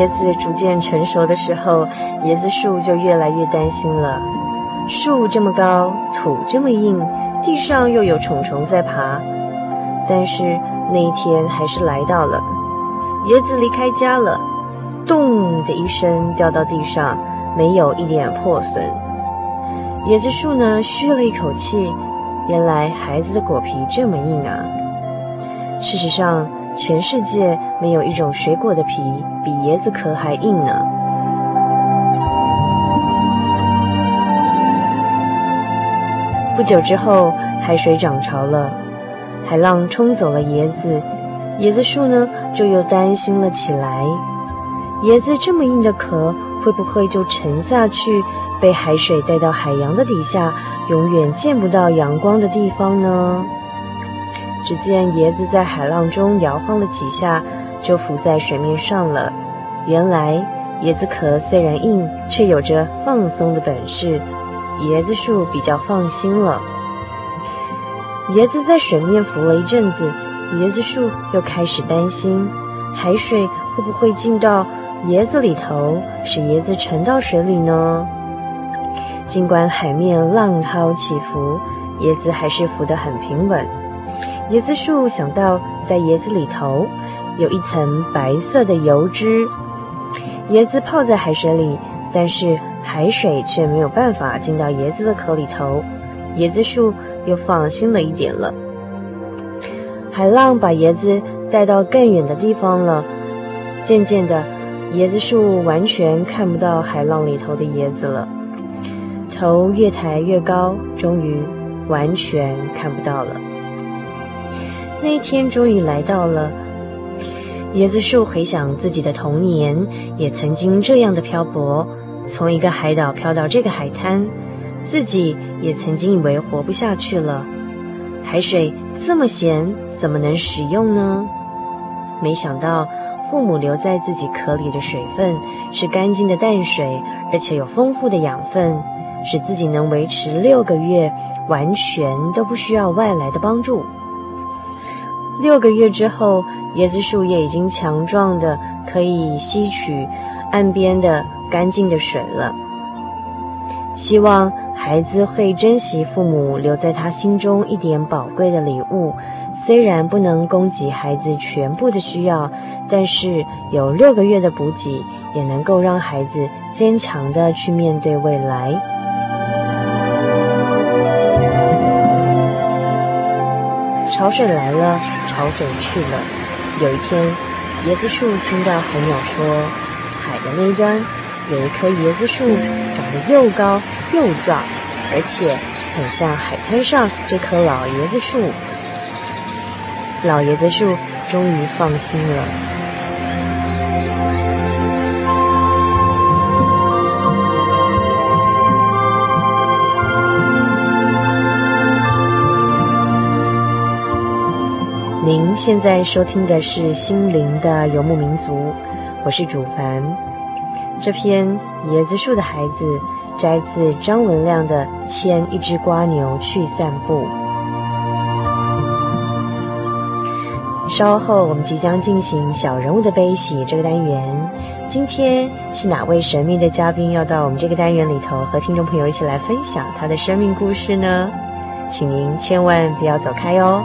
椰子逐渐成熟的时候，椰子树就越来越担心了。树这么高，土这么硬，地上又有虫虫在爬。但是那一天还是来到了，椰子离开家了，咚的一声掉到地上，没有一点破损。椰子树呢，嘘了一口气，原来孩子的果皮这么硬啊！事实上，全世界没有一种水果的皮比椰子壳还硬呢。不久之后，海水涨潮了，海浪冲走了椰子，椰子树呢就又担心了起来。椰子这么硬的壳，会不会就沉下去，被海水带到海洋的底下，永远见不到阳光的地方呢？只见椰子在海浪中摇晃了几下，就浮在水面上了。原来椰子壳虽然硬，却有着放松的本事。椰子树比较放心了。椰子在水面浮了一阵子，椰子树又开始担心，海水会不会进到椰子里头，使椰子沉到水里呢？尽管海面浪涛起伏，椰子还是浮得很平稳。椰子树想到，在椰子里头有一层白色的油脂。椰子泡在海水里，但是海水却没有办法进到椰子的壳里头。椰子树又放心了一点了。海浪把椰子带到更远的地方了。渐渐的，椰子树完全看不到海浪里头的椰子了。头越抬越高，终于完全看不到了。那一天终于来到了，椰子树回想自己的童年，也曾经这样的漂泊，从一个海岛漂到这个海滩，自己也曾经以为活不下去了。海水这么咸，怎么能食用呢？没想到父母留在自己壳里的水分是干净的淡水，而且有丰富的养分，使自己能维持六个月，完全都不需要外来的帮助。六个月之后，椰子树也已经强壮的可以吸取岸边的干净的水了。希望孩子会珍惜父母留在他心中一点宝贵的礼物，虽然不能供给孩子全部的需要，但是有六个月的补给，也能够让孩子坚强的去面对未来。潮水来了，潮水去了。有一天，椰子树听到海鸟说，海的那端有一棵椰子树，长得又高又壮，而且很像海滩上这棵老椰子树。老爷子树终于放心了。您现在收听的是《心灵的游牧民族》，我是主凡。这篇《椰子树的孩子》摘自张文亮的《牵一只蜗牛去散步》。稍后我们即将进行“小人物的悲喜”这个单元。今天是哪位神秘的嘉宾要到我们这个单元里头和听众朋友一起来分享他的生命故事呢？请您千万不要走开哦。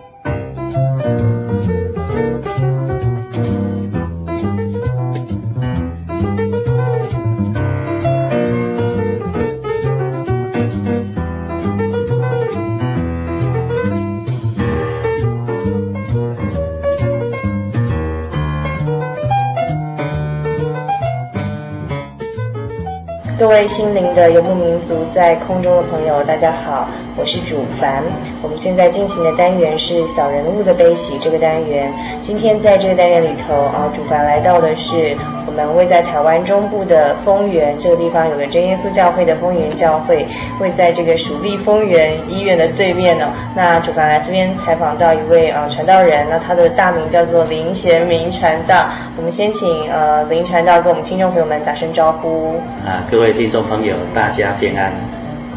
的游牧民族，在空中的朋友，大家好，我是主凡。我们现在进行的单元是“小人物的悲喜”这个单元。今天在这个单元里头啊，主凡来到的是我们位在台湾中部的丰原这个地方，有个真耶稣教会的丰原教会，位在这个蜀立丰原医院的对面呢。那主凡来这边采访到一位啊传道人，那他的大名叫做林贤明传道。我们先请呃林传道跟我们听众朋友们打声招呼。啊，各位。听众朋友，大家平安。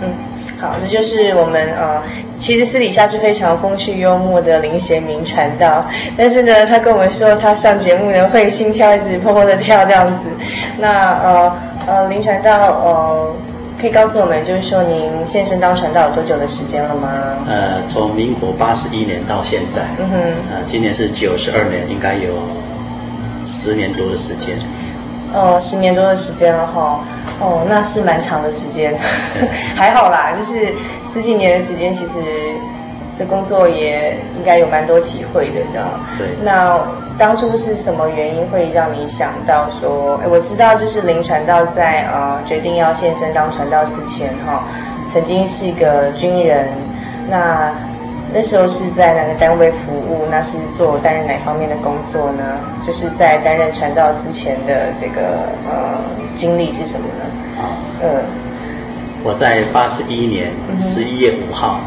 嗯，好，这就是我们呃，其实私底下是非常风趣幽默的林贤明传道，但是呢，他跟我们说他上节目呢会心跳一直砰砰的跳这样子。那呃呃，林传道呃，可以告诉我们，就是说您现身当传道有多久的时间了吗？呃，从民国八十一年到现在，嗯哼，呃，今年是九十二年，应该有十年多的时间。哦，十年多的时间了哈，哦，那是蛮长的时间，还好啦，就是十几年的时间，其实这工作也应该有蛮多体会的，这样。对。那当初是什么原因会让你想到说，哎，我知道就是林传道在呃决定要献身当传道之前哈，曾经是一个军人，那。那时候是在哪个单位服务？那是做担任哪方面的工作呢？就是在担任传道之前的这个呃经历是什么呢？啊，呃，我在八十一年十一月五号，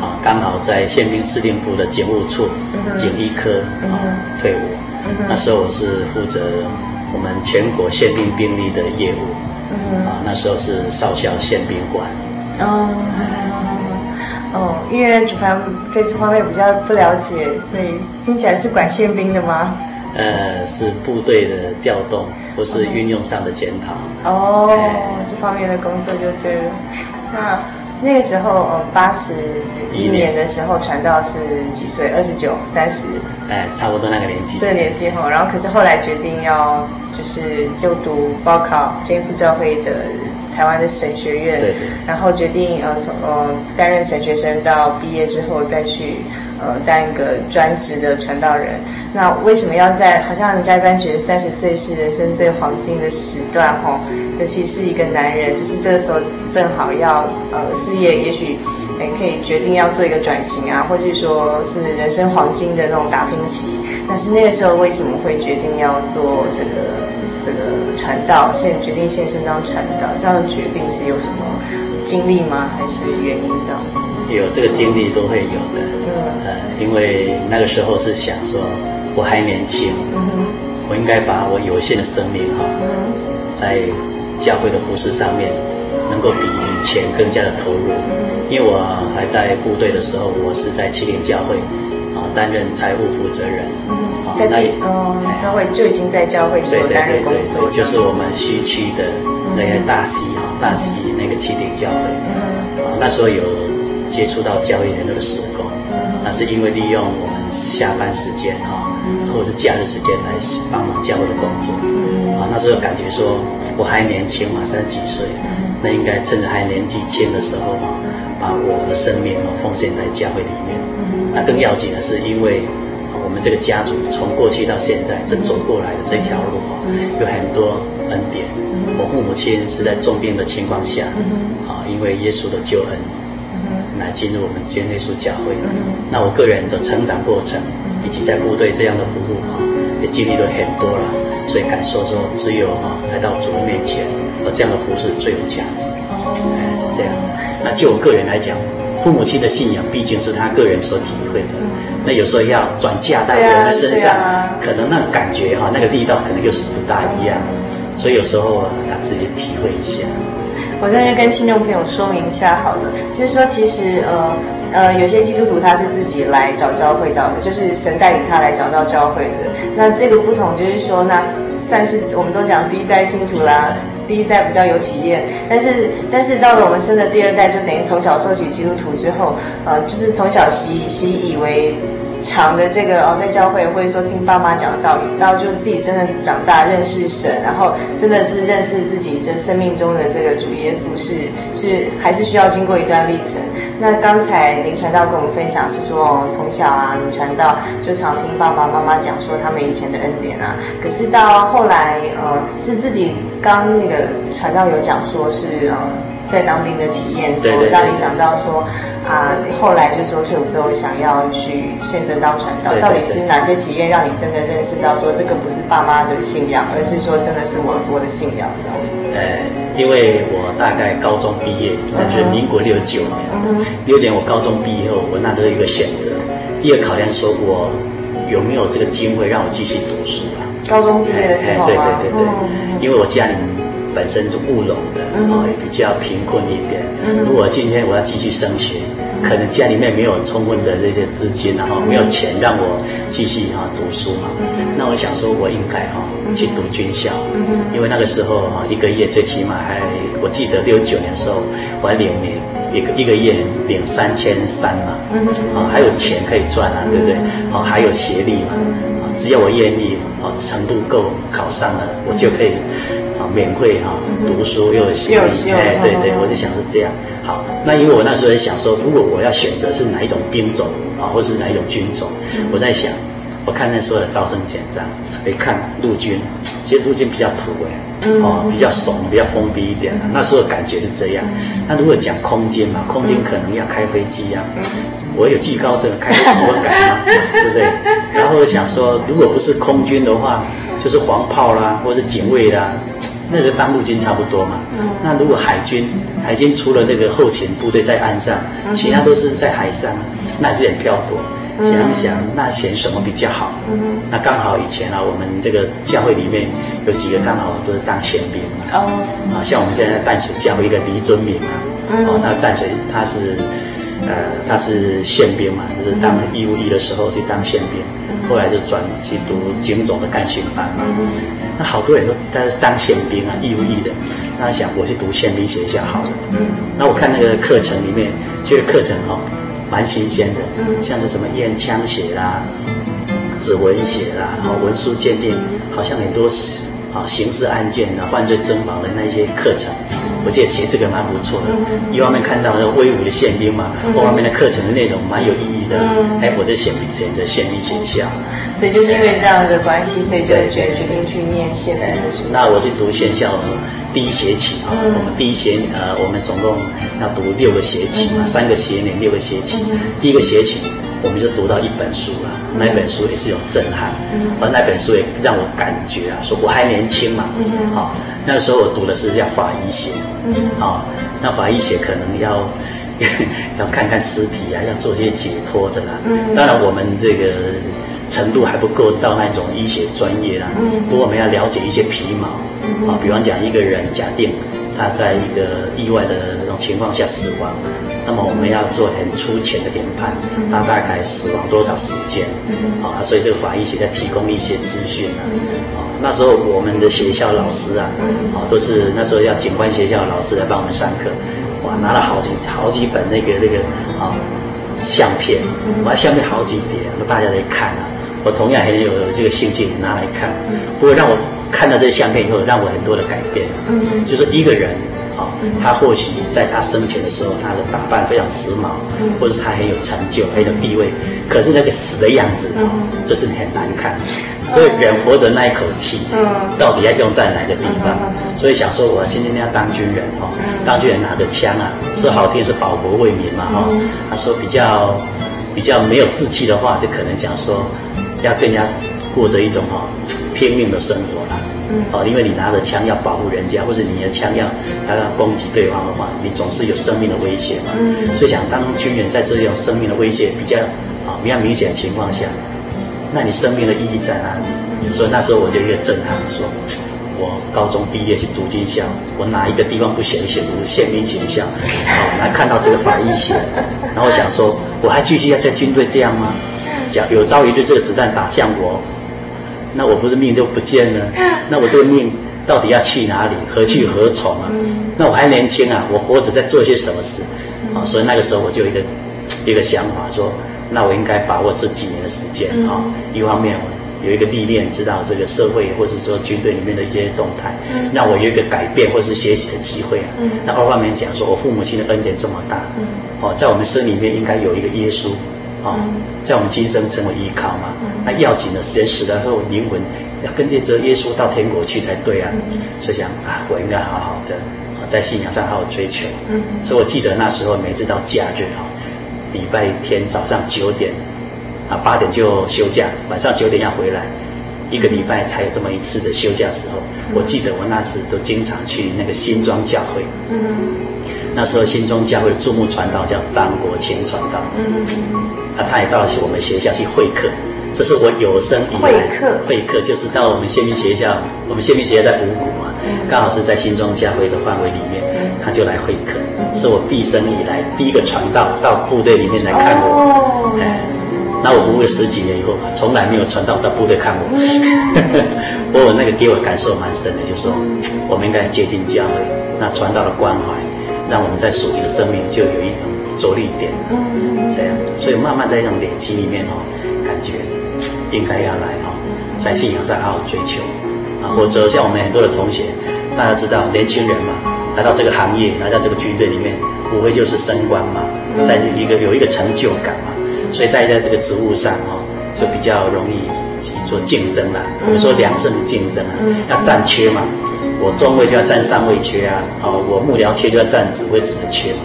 啊，刚好在宪兵司令部的警务处警医科啊退伍。那时候我是负责我们全国宪兵兵力的业务，啊，那时候是少校宪兵官。哦。哦，因为主凡对这方面比较不了解，所以听起来是管宪兵的吗？呃，是部队的调动，不是运用上的检讨。哦，哎、这方面的工作就对了。那那个时候，呃，八十一年的时候，传道是几岁？二十九、三十？哎，差不多那个年纪。这个年纪哈，然后可是后来决定要就是就读报考真耶稣教会的。台湾的神学院，对对，然后决定呃从呃担任神学生，到毕业之后再去呃当一个专职的传道人。那为什么要在好像人家一般觉得三十岁是人生最黄金的时段哈？尤其是一个男人，就是这个时候正好要呃事业，也许也可以决定要做一个转型啊，或者说是人生黄金的那种打拼期。但是那个时候为什么会决定要做这个？这个传道，现决定现身当传道，这样的决定是有什么经历吗？还是原因这样子？有这个经历都会有的。嗯，呃，因为那个时候是想说，我还年轻，我应该把我有限的生命哈，嗯，在教会的服饰上面，能够比以前更加的投入。嗯，因为我还在部队的时候，我是在启灵教会啊担任财务负责人。嗯。在那里，哦，教会就已经在教会所担任工作，对对对对，就是我们西区的那个大溪哈，大溪那个七顶教会，啊，那时候有接触到教会的那个事工，那是因为利用我们下班时间哈，或者是假日时间来帮忙教会的工作，啊，那时候感觉说我还年轻嘛，三十几岁，那应该趁着还年纪轻的时候啊，把我的生命哦奉献在教会里面，那更要紧的是因为。我们这个家族从过去到现在，这走过来的这条路啊，有很多恩典。我父母亲是在重病的情况下，啊，因为耶稣的救恩，来进入我们基督耶稣教会。那我个人的成长过程，以及在部队这样的服务哈，也经历了很多了，所以感受说，只有哈来到主的面前，而这样的服侍最有价值。哎，是这样。那就我个人来讲。父母亲的信仰毕竟是他个人所体会的，那有时候要转嫁到我们身上，可能那个感觉哈，那个力道可能又是不大一样，所以有时候啊，要自己体会一下。我在这跟听众朋友说明一下好了，就是说其实呃呃，有些基督徒他是自己来找教会找的，就是神带领他来找到教会的。那这个不同就是说，那算是我们都讲第一代信徒啦。第一代比较有体验，但是但是到了我们生的第二代，就等于从小受洗基督徒之后，呃，就是从小习习以为常的这个哦，在教会或者说听爸妈讲的道理，到就自己真的长大认识神，然后真的是认识自己这生命中的这个主耶稣是是还是需要经过一段历程。那刚才林传道跟我们分享是说，从小啊，林传道就常听爸爸妈妈讲说他们以前的恩典啊，可是到后来呃，是自己刚那个。传道有讲说是呃，在当兵的体验，说让你想到说啊，后来就说退伍之后想要去献身当传道，到底是哪些体验让你真的认识到说这个不是爸妈的信仰，而是说真的是我我的信仰这样子？呃，因为我大概高中毕业，那就是民国六十九年，六九年我高中毕业后，我那就是一个选择，第二考验说我有没有这个机会让我继续读书啊？高中毕业对对对对，因为我家里。本身就务农的，哦，也比较贫困一点。如果今天我要继续升学，可能家里面没有充分的这些资金，然后没有钱让我继续哈读书嘛。那我想说，我应该哈去读军校，因为那个时候哈一个月最起码还，我记得六九年的时候，我还领年一个一个月领三千三嘛，啊还有钱可以赚啊，对不对？啊还有学历嘛，啊只要我愿意，啊程度够考上了，我就可以。免费哈，读书又有学历，哎，对对，我就想是这样。好，那因为我那时候在想说，如果我要选择是哪一种兵种啊，或是哪一种军种，我在想，我看那时候的招生简章，一看陆军，其实陆军比较土哎，哦，比较怂，比较封闭一点的。那时候感觉是这样。那如果讲空军嘛，空军可能要开飞机啊，我有惧高症，开飞机我敢吗？对不对？然后我想说，如果不是空军的话，就是黄炮啦，或是警卫啦。那个当陆军差不多嘛。那如果海军，海军除了那个后勤部队在岸上，其他都是在海上，那是很漂泊。想想那选什么比较好？那刚好以前啊，我们这个教会里面有几个刚好都是当宪兵嘛。啊，像我们现在淡水教会一个黎尊敏啊，哦，他淡水他是，呃，他是宪兵嘛，就是当成义务役的时候去当宪兵，后来就转去读警总的干训班嘛。那好多人都他是当宪兵啊，义务役的。那他想我去读宪兵学校好了。嗯。那我看那个课程里面，这个课程哦，蛮新鲜的。嗯。像是什么验枪血啦、指纹血啦、哦文书鉴定，好像很多啊刑事案件啊、犯罪侦防的那些课程。我觉得学这个蛮不错的，一方面看到那威武的宪兵嘛，二方面的课程的内容蛮有意义的。哎，我就选选择宪兵学校。所以就是因为这样的关系，所以就决决定去念宪兵。那我去读宪校第一学期啊，我们第一学呃，我们总共要读六个学期嘛，三个学年六个学期。第一个学期我们就读到一本书了，那本书也是有震撼，而那本书也让我感觉啊，说我还年轻嘛，啊，那个时候我读的是叫法医学。啊、哦，那法医学可能要 要看看尸体啊，要做些解剖的啦。嗯，当然我们这个程度还不够到那种医学专业啦。嗯，不过我们要了解一些皮毛。嗯，啊，比方讲一个人假定他在一个意外的这种情况下死亡，那么我们要做很粗浅的研判，他大概死亡多少时间？啊，所以这个法医学在提供一些资讯啊。啊。那时候我们的学校老师啊，啊，都是那时候要警官学校的老师来帮我们上课，哇，拿了好几好几本那个那个啊相片，哇，相片好几叠，那大家在看啊。我同样很有这个兴趣拿来看，不过让我看到这些相片以后，让我很多的改变。嗯，就是一个人啊，他或许在他生前的时候，他的打扮非常时髦，或是他很有成就、很有地位，可是那个死的样子啊，就是很难看。所以人活着那一口气，到底要用在哪个地方？所以想说，我今天要当军人哈，当军人拿着枪啊，说好听是保国为民嘛哈。他说比较比较没有志气的话，就可能想说。要跟人家过着一种哈拼命的生活了，哦，因为你拿着枪要保护人家，或者你的枪要要攻击对方的话，你总是有生命的威胁嘛。所以想当军人，在这种生命的威胁比较啊比较明显的情况下，那你生命的意义在哪里？所以那时候我就一个震撼，说，我高中毕业去读军校，我哪一个地方不写写出宪兵形象？好，来看到这个法医写，然后我想说，我还继续要在军队这样吗？讲有朝一日这个子弹打向我，那我不是命就不见了？那我这个命到底要去哪里？何去何从啊？那我还年轻啊，我活着在做些什么事？啊，所以那个时候我就有一个一个想法说，那我应该把握这几年的时间啊，一方面我有一个历练，知道这个社会或者说军队里面的一些动态，那我有一个改变或是学习的机会啊。那二方面讲说，我父母亲的恩典这么大，哦，在我们生里面应该有一个耶稣。啊，在我们今生成为依靠嘛，那要紧的是死了后灵魂要跟着耶稣到天国去才对啊。所以想啊，我应该好好的啊，在信仰上好好追求。嗯，所以我记得那时候每次到假日啊，礼拜天早上九点啊八点就休假，晚上九点要回来，一个礼拜才有这么一次的休假时候。我记得我那时都经常去那个新庄教会。嗯，那时候新庄教会的驻牧传道叫张国清传道。嗯。啊，他也到我们学校去会客，这是我有生以来会客，会客就是到我们宪兵学校，我们宪兵学校在五股嘛，刚好是在新庄教会的范围里面，他就来会客，是我毕生以来第一个传道到部队里面来看我，哎，那我服务了十几年以后，从来没有传道到部队看我，不过那个给我感受蛮深的，就是说我们应该接近教会，那传道的关怀，让我们在属灵的生命就有一种。着力点了，这样，所以慢慢在这种累积里面哦，感觉应该要来哦，在信仰上好好追求啊，或者像我们很多的同学，大家知道年轻人嘛，来到这个行业，来到这个军队里面，无非就是升官嘛，在一个有一个成就感嘛，所以大家在这个职务上哦，就比较容易去做竞争啦。我们说良性的竞争啊，要占缺嘛，我中位就要占上位缺啊，哦，我幕僚缺就要占指挥职的缺嘛。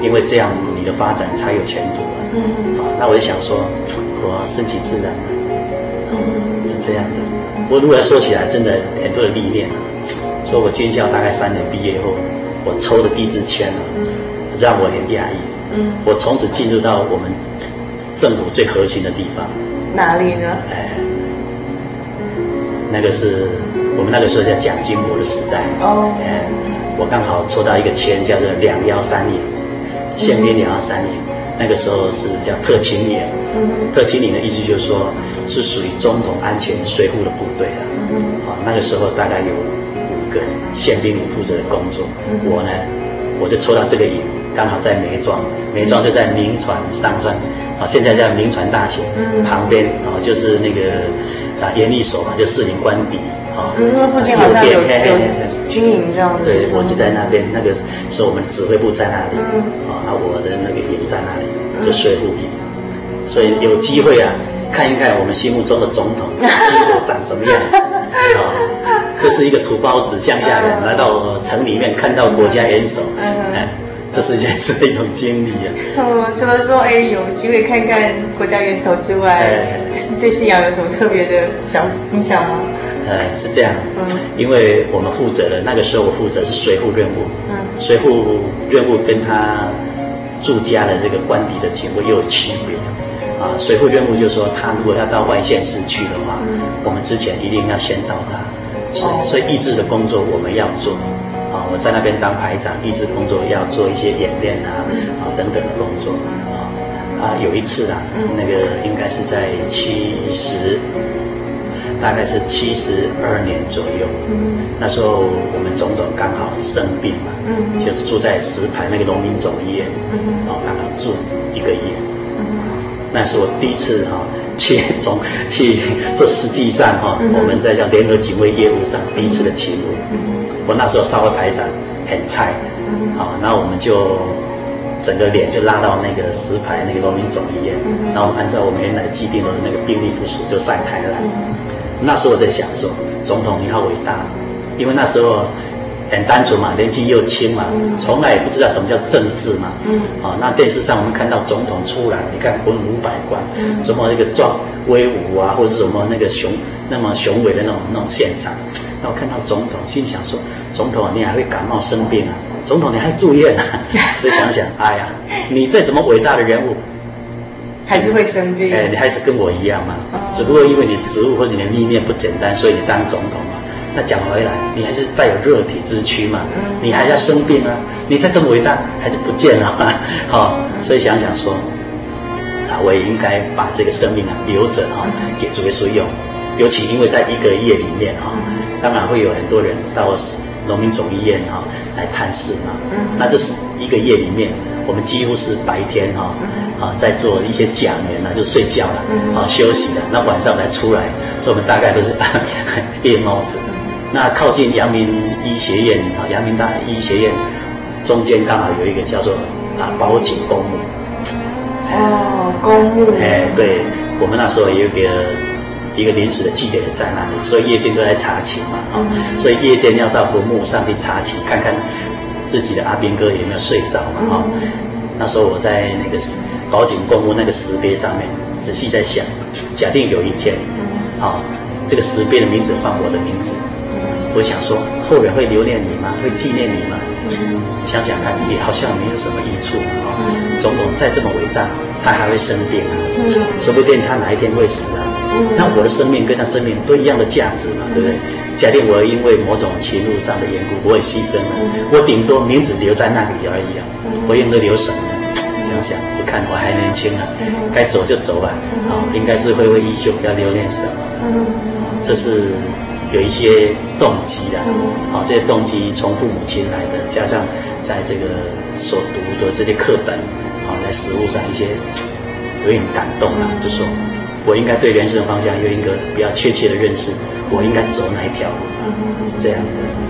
因为这样你的发展才有前途啊！嗯，啊，那我就想说，我顺其自然嘛，嗯，是这样的。我如果要说起来，真的很多的历练啊。说我军校大概三年毕业后，我抽的第一支签啊，让我很讶异。嗯，我从此进入到我们政府最核心的地方。哪里呢？哎，那个是我们那个时候叫蒋经国的时代。哦，哎，我刚好抽到一个签，叫做两幺三营。宪兵两幺三营，那个时候是叫特勤营。特勤营的意思就是说，是属于总统安全随扈的部队啊。啊，那个时候大概有五个宪兵营负责的工作。我呢，我就抽到这个营，刚好在梅庄，梅庄就在明传商专，啊，现在叫明传大学旁边，啊，就是那个啊研一所嘛，就士林官邸。啊，那附近好像有有军营这样子。对，我就在那边，那个是我们的指挥部在那里，啊，我的那个营在那里，就随扈营。所以有机会啊，看一看我们心目中的总统 长什么样子。啊，这是一个土包子乡下人来到城里面，看到国家元首，哎，这是件是一种经历啊。哦，除了说哎有机会看看国家元首之外，对信仰有什么特别的想印象吗？呃，是这样，因为我们负责的那个时候，我负责是随护任务，嗯，随护任务跟他驻家的这个官邸的警卫又有区别，啊，随护任务就是说，他如果要到外县市去的话，我们之前一定要先到达，所以所以义制的工作我们要做，啊，我在那边当排长，义制工作要做一些演练啊，啊等等的工作，啊啊有一次啊，那个应该是在七十。大概是七十二年左右。嗯，那时候我们总统刚好生病嘛，嗯，就是住在石牌那个农民总医院，嗯，然后刚好住一个月。嗯，那是我第一次哈去总 去做实际上哈，我们在叫联合警卫业务上第一次的勤务。嗯，我那时候稍微排长很菜，嗯，好，那我们就。整个脸就拉到那个石牌那个农民总医院，然后按照我们原来既定的那个病历部署就散开来。那时候我在想说，总统你好伟大，因为那时候很单纯嘛，年纪又轻嘛，从来也不知道什么叫政治嘛。嗯。啊，那电视上我们看到总统出来，你看文武百官，怎么那个壮威武啊，或者是什么那个雄那么雄伟的那种那种现场，那我看到总统，心想说，总统你还会感冒生病啊？总统，你还住院啊？所以想想，哎呀，你再怎么伟大的人物，还是会生病。哎，你还是跟我一样嘛。只不过因为你职务或者你的历练不简单，所以你当总统嘛。那讲回来，你还是带有肉体之躯嘛。你还要生病啊？你再这么伟大，还是不见了。好，所以想想说，啊，我也应该把这个生命啊留着啊，给主耶稣用。尤其因为在一个夜里面啊，当然会有很多人到。农民总医院哈来探视嘛，那这是一个夜里面，我们几乎是白天哈啊在做一些讲员呢，就睡觉了啊休息了，那晚上才出来，所以我们大概都是 夜猫子。那靠近阳明医学院啊，阳明大医学院中间刚好有一个叫做啊宝景公墓。哦，公墓。哎，对，我们那时候也有个。一个临时的祭点在那里，所以夜间都在查寝嘛，啊、嗯，所以夜间要到坟墓上去查寝，看看自己的阿兵哥有没有睡着嘛，啊、嗯，那时候我在那个宝井公墓那个石碑上面仔细在想，假定有一天，啊，这个石碑的名字换我的名字，我想说后人会留恋你吗？会纪念你吗？嗯、想想看，也好像没有什么益处啊。总统再这么伟大，他还会生病啊，嗯、说不定他哪一天会死啊。那我的生命跟他生命都一样的价值嘛，对不对？假定我因为某种情路上的缘故，我也牺牲了，我顶多名字留在那里而已啊，我应该留什么？想想，你看我还年轻啊，该走就走吧，啊，应该是挥挥衣袖，不要留恋什么。这是有一些动机的，啊，这些动机从父母亲来的，加上在这个所读的这些课本，啊，在实物上一些有点感动啊，就说。我应该对人生的方向有一个比较确切的认识，我应该走哪一条路，是这样的。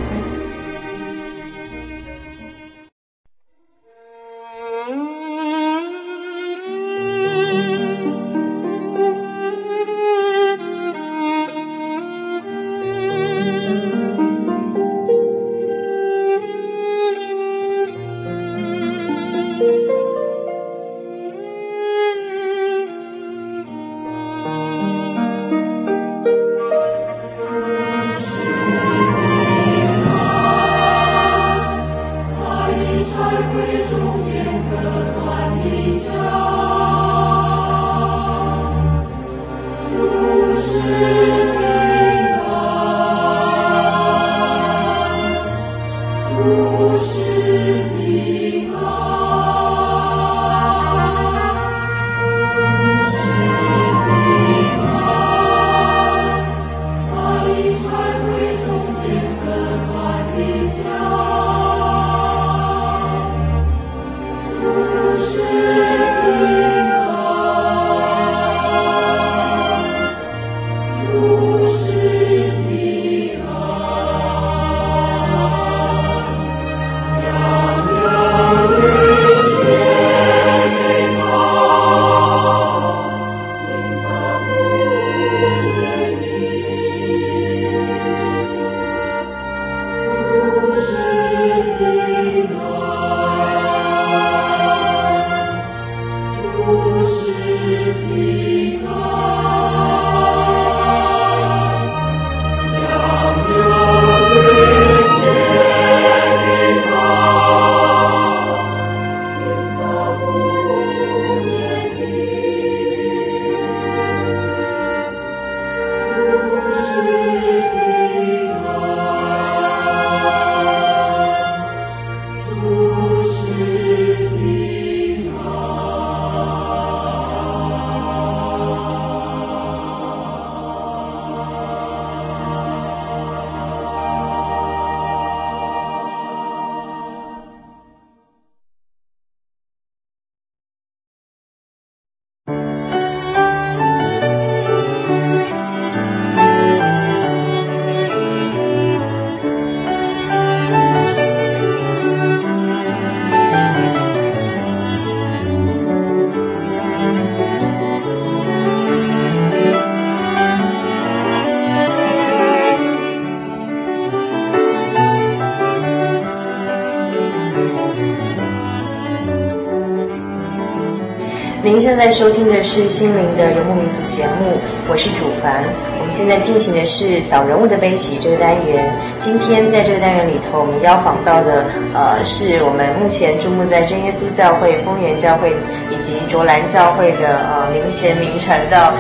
正在收听的是《心灵的游牧民族》节目，我是主凡。我们现在进行的是“小人物的悲喜”这个单元。今天在这个单元里头，我们邀访到的，呃，是我们目前注目在真耶稣教会、丰源教会以及卓兰教会的呃林贤明传道。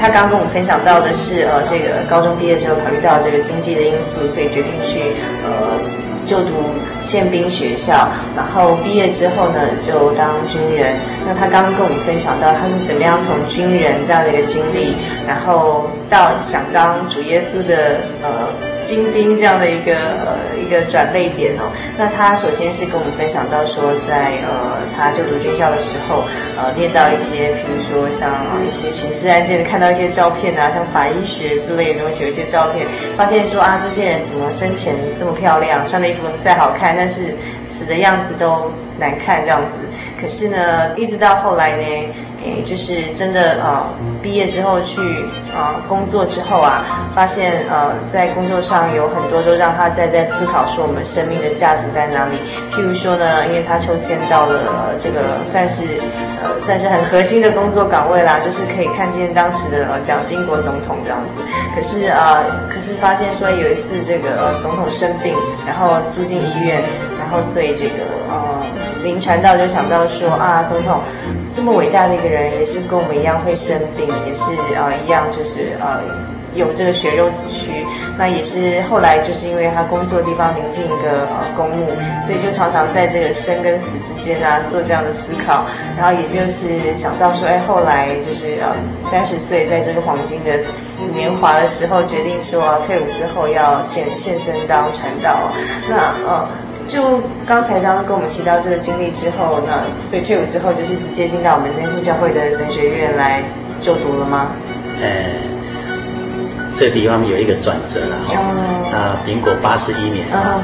他刚跟我们分享到的是，呃，这个高中毕业之后，考虑到这个经济的因素，所以决定去呃就读。宪兵学校，然后毕业之后呢，就当军人。那他刚刚跟我们分享到，他是怎么样从军人这样的一个经历，然后到想当主耶稣的呃。精兵这样的一个呃一个转捩点哦，那他首先是跟我们分享到说，在呃他就读军校的时候，呃念到一些，比如说像一些刑事案件，看到一些照片啊，像法医学之类的东西，有一些照片，发现说啊这些人怎么生前这么漂亮，穿的衣服再好看，但是死的样子都难看这样子。可是呢，一直到后来呢。诶，就是真的呃，毕业之后去呃工作之后啊，发现呃在工作上有很多都让他在在思考说我们生命的价值在哪里。譬如说呢，因为他抽签到了、这个算是呃算是很核心的工作岗位啦，就是可以看见当时的蒋经国总统这样子。可是啊、可是发现说有一次这个、总统生病，然后住进医院，然后所以这个呃林传道就想到说啊，总统。这么伟大的一个人，也是跟我们一样会生病，也是呃一样，就是呃有这个血肉之躯。那也是后来就是因为他工作的地方临近一个呃公墓，所以就常常在这个生跟死之间啊做这样的思考。然后也就是想到说，哎，后来就是呃三十岁在这个黄金的年华的时候，决定说退伍之后要献献身当传道。那呃。就刚才刚刚跟我们提到这个经历之后，那所以退伍之后就是直接进到我们真耶稣教会的神学院来就读了吗？呃，这个地方有一个转折了哈。那、哦、民国八十一年啊，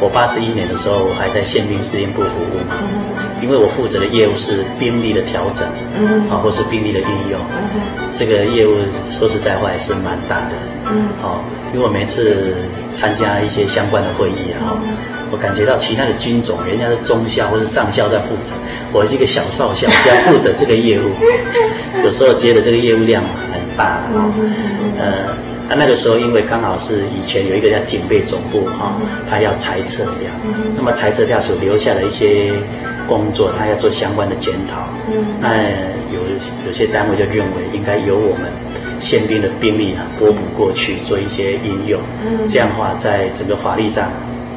我八十一年的时候，我还在宪兵司令部服务嘛。因为我负责的业务是兵力的调整，啊，或是兵力的运用。这个业务说实在话还是蛮大的。哦，因为我每次参加一些相关的会议啊。我感觉到其他的军种，人家是中校或者上校在负责，我是一个小少校，就要负责这个业务。有时候接的这个业务量很大啊。呃，那那个时候因为刚好是以前有一个叫警备总部哈，他要裁撤掉，那么裁撤掉所留下的一些工作，他要做相关的检讨。那有有些单位就认为应该由我们宪兵的兵力啊拨补过去做一些应用，这样的话在整个法律上。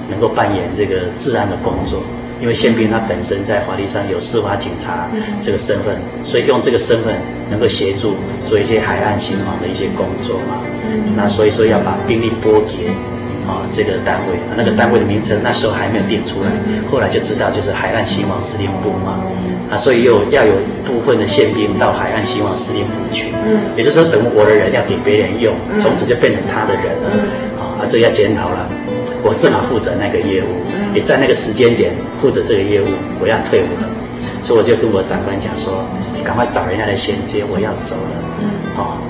能够扮演这个治安的工作，因为宪兵他本身在法律上有司法警察这个身份，所以用这个身份能够协助做一些海岸巡防的一些工作嘛。那所以说要把兵力拨给啊这个单位，那个单位的名称那时候还没有定出来，后来就知道就是海岸巡防司令部嘛。啊，所以又要有一部分的宪兵到海岸刑防司令部去，也就是说等我的人要给别人用，从此就变成他的人了。啊，这要检讨了。我正好负责那个业务，也在那个时间点负责这个业务，我要退伍了，所以我就跟我长官讲说：“你赶快找人家来衔接，我要走了。”哦，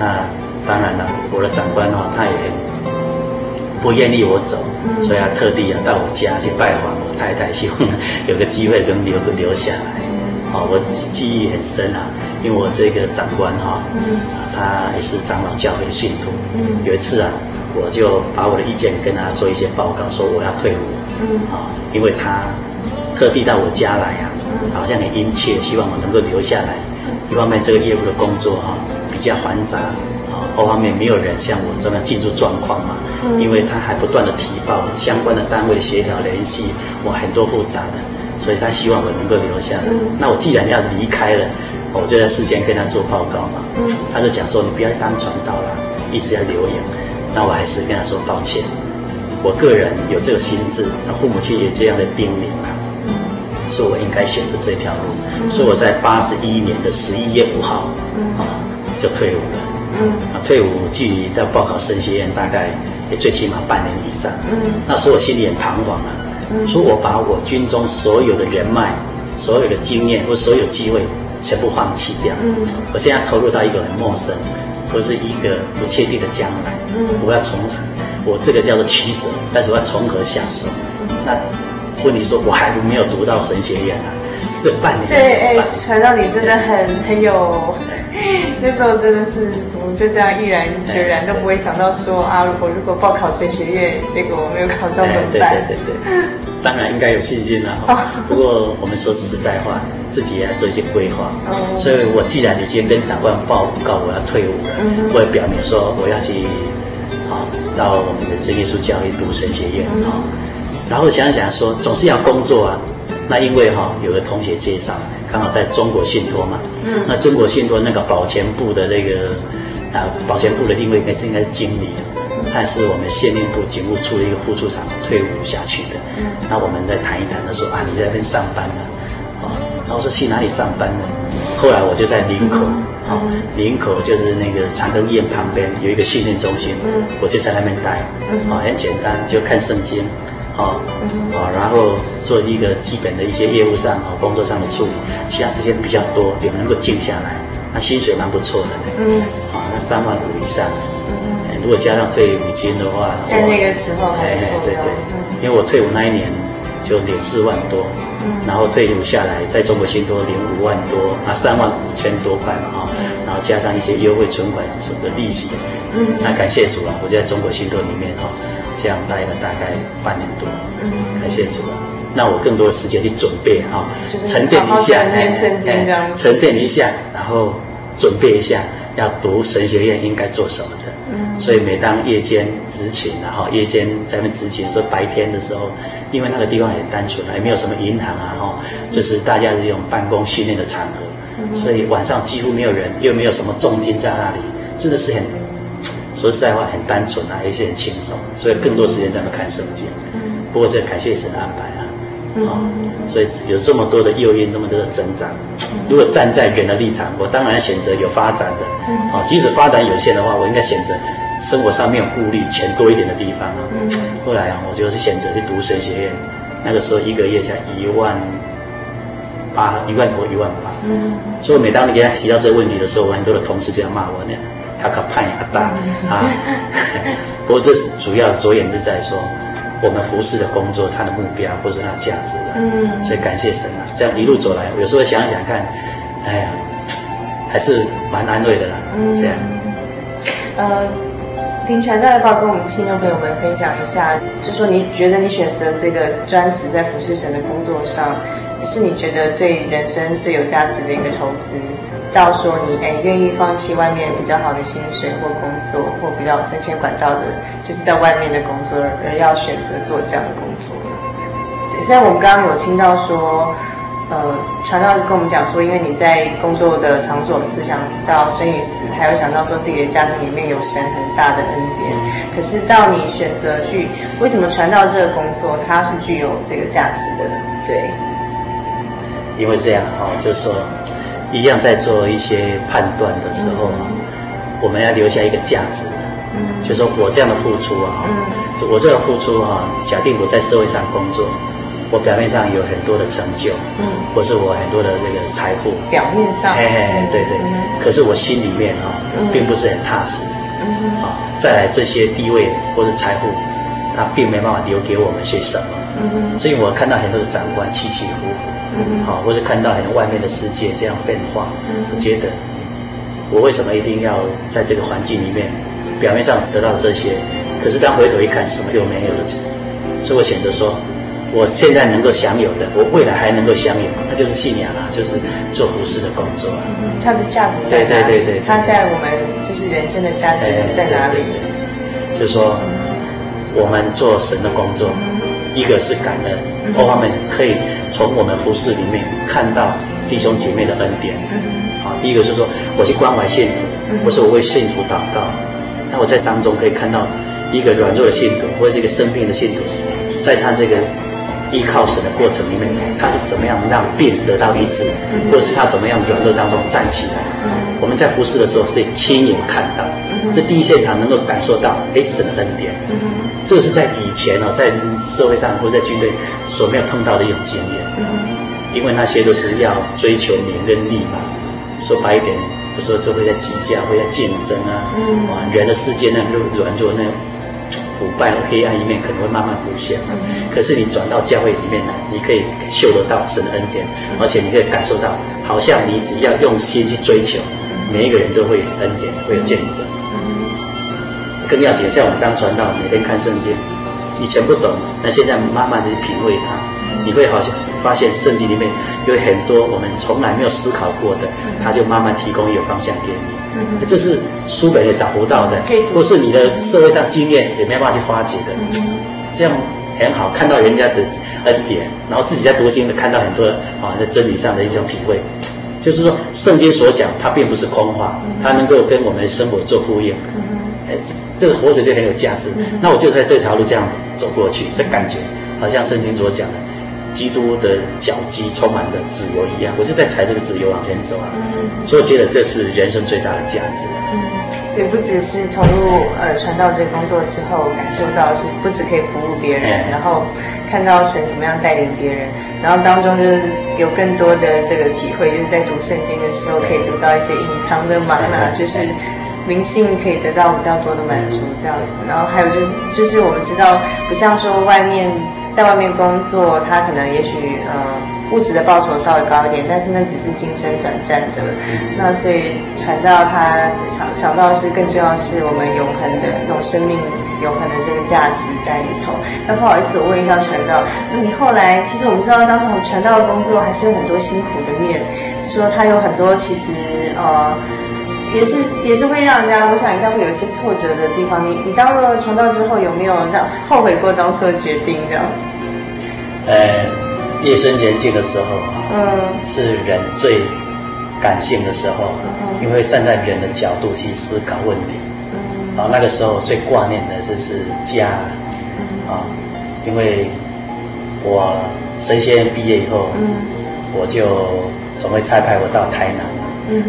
那当然了，我的长官哦，他也不愿意我走，所以他特地要到我家去拜访我太太，希望 有个机会跟留留下来。哦，我记忆很深啊，因为我这个长官哈，他也是长老教会的信徒，有一次啊。我就把我的意见跟他做一些报告，说我要退伍，嗯。啊，因为他特地到我家来啊，好像很殷切，希望我能够留下来。一方面，这个业务的工作哈比较繁杂，啊，二方面没有人像我这么进入状况嘛，因为他还不断的提报相关的单位协调联系，我很多复杂的，所以他希望我能够留下来。那我既然要离开了，我就在事先跟他做报告嘛，他就讲说你不要当传道了，一直要留影。那我还是跟他说抱歉，我个人有这个心智，那父母亲也这样的叮咛啊，说我应该选择这条路，所以我在八十一年的十一月五号啊就退伍了。啊，退伍距离到报考升学院大概也最起码半年以上。那时候我心里很彷徨啊，说我把我军中所有的人脉、所有的经验或所有机会全部放弃掉，我现在投入到一个很陌生。或是一个不确定的将来，我要从我这个叫做取舍，但是我要从何下手？那问题说我还没有读到神学院啊，这半年对，哎，传到你真的很很有，那时候真的是我们就这样毅然决然都不会想到说啊，如果如果报考神学院，结果我没有考上怎么办？对对对对，当然应该有信心了哈。不过我们说实在话，自己也要做一些规划。所以我既然已经跟长官报告我要退伍了，我也表明说我要去啊到我们的真耶稣教育读神学院啊。然后想想说，总是要工作啊。那因为哈、哦，有个同学介绍，刚好在中国信托嘛。嗯。那中国信托那个保全部的那个啊，保全部的定位应该是应该是经理，他是我们县令部警务处的一个副处长退伍下去的。嗯。那我们再谈一谈，他说啊，你在那边上班呢？哦。那我说去哪里上班呢？后来我就在林口，啊、嗯，林、哦、口就是那个长庚医院旁边有一个训练中心，嗯，我就在那边待，嗯，啊，很简单，就看圣经。哦，啊，然后做一个基本的一些业务上啊，工作上的处理，其他时间比较多，也能够静下来，那薪水蛮不错的，嗯，啊，那三万五以上，嗯，如果加上退伍金的话，在那个时候，哎哎，对对，因为我退伍那一年就领四万多，嗯，然后退伍下来在中国信托领五万多，啊，三万五千多块嘛，哈，然后加上一些优惠存款的利息，嗯，那感谢主啊，我就在中国信托里面哈。这样待了大概半年多，嗯，感谢主，那我更多的时间去准备哈，沉淀一下，哎，沉淀一下，然后准备一下要读神学院应该做什么的，嗯，所以每当夜间执勤然后夜间在那执勤，说白天的时候，因为那个地方很单纯，也没有什么银行啊，哈，就是大家这种办公训练的场合，所以晚上几乎没有人，又没有什么重金在那里，真的是很。说实在话，很单纯啊，也是很轻松，所以更多时间在那看圣经。不过这感谢神的安排啊，啊、哦，所以有这么多的诱因，那么多的增长。如果站在人的立场，我当然选择有发展的。啊、哦，即使发展有限的话，我应该选择生活上没有顾虑、钱多一点的地方啊。后来啊，我就是选择去读神学院，那个时候一个月才一万八，一万多，一万八。嗯。所以每当你给他提到这个问题的时候，我很多的同事就要骂我那样。他可盼也大啊，不过这是主要着眼是在说我们服侍的工作，它的目标或是它的价值啊。嗯，所以感谢神啊，这样一路走来，有时候想想看，哎呀，还是蛮安慰的啦。嗯，这样。呃，林传道要不要跟我们听众朋友们分享一下？就说你觉得你选择这个专职在服侍神的工作上，是你觉得对人生最有价值的一个投资？到说你哎愿意放弃外面比较好的薪水或工作或比较升迁管道的，就是在外面的工作，而要选择做这样的工作。对，虽然我们刚刚有听到说，呃，传道跟我们讲说，因为你在工作的场所思想到生与死，还有想到说自己的家庭里面有神很大的恩典。可是到你选择去，为什么传道这个工作它是具有这个价值的？对，因为这样哈，就是说。一样在做一些判断的时候啊，嗯、我们要留下一个价值，嗯，就是说我这样的付出啊，嗯，就我这个付出啊，假定我在社会上工作，我表面上有很多的成就，嗯，或是我很多的那个财富，表面上，嘿嘿，对对，嗯、可是我心里面啊，并不是很踏实，嗯，啊，再来这些地位或者财富，它并没办法留给我们些什么，嗯，所以我看到很多的长官起起伏伏。好，或者看到很多外面的世界这样变化，我觉得我为什么一定要在这个环境里面，表面上得到这些，可是当回头一看，什么又没有了？所以我选择说，我现在能够享有的，我未来还能够享有，那就是信仰啊，就是做服饰的工作啊。它的价值在哪里？对对对对，它在我们就是人生的价值在哪里？就是说，我们做神的工作，一个是感恩。各方面可以从我们服饰里面看到弟兄姐妹的恩典。好，第一个就是说，我去关怀信徒，或是我为信徒祷告，那我在当中可以看到一个软弱的信徒，或者是一个生病的信徒，在他这个依靠神的过程里面，他是怎么样让病得到医治，或者是他怎么样软弱当中站起来。我们在服侍的时候是亲眼看到，是第一现场能够感受到，哎，神的恩典。这个是在以前哦，在社会上或者在军队所没有碰到的一种经验，因为那些都是要追求名跟利嘛。说白一点，有时候就会在计较，会在竞争啊，嗯啊，人的世界那软弱那腐败和黑暗一面可能会慢慢浮现。可是你转到教会里面来，你可以嗅得到神的恩典，而且你可以感受到，好像你只要用心去追求，每一个人都会有恩典，会有见证。更要紧，像我们当传道，每天看圣经，以前不懂，那现在慢慢的去品味它，你会好像发现圣经里面有很多我们从来没有思考过的，它就慢慢提供一个方向给你。这是书本也找不到的，或是你的社会上经验也没办法去发掘的，这样很好。看到人家的恩典，然后自己在读经的看到很多啊在真理上的一种体会，就是说圣经所讲它并不是空话，它能够跟我们的生活做呼应。哎，这个活着就很有价值。那我就在这条路这样走过去，就感觉好像圣经所讲的，基督的脚迹充满的自由一样，我就在踩这个自由往前走啊。所以我觉得这是人生最大的价值。嗯，所以不只是投入呃传道这个工作之后，感受到是不只可以服务别人，嗯、然后看到神怎么样带领别人，然后当中就是有更多的这个体会，就是在读圣经的时候可以读到一些隐藏的吗哪，就是灵性可以得到比较多的满足这样子。然后还有就是就是我们知道，不像说外面。在外面工作，他可能也许呃物质的报酬稍微高一点，但是那只是今生短暂的。那所以传道他想想到是更重要是我们永恒的那种生命永恒的这个价值在里头。那不好意思，我问一下传道，那你后来其实我们知道，当从传道的工作还是有很多辛苦的面，说他有很多其实呃。也是也是会让人家，我想应该会有一些挫折的地方。你你当了传道之后，有没有这样后悔过当初的决定？这样？呃，夜深人静的时候，嗯，是人最感性的时候，嗯，因为站在人的角度去思考问题，嗯，啊，那个时候最挂念的就是家，嗯，啊，因为我神学院毕业以后，嗯，我就总会差派我到台南。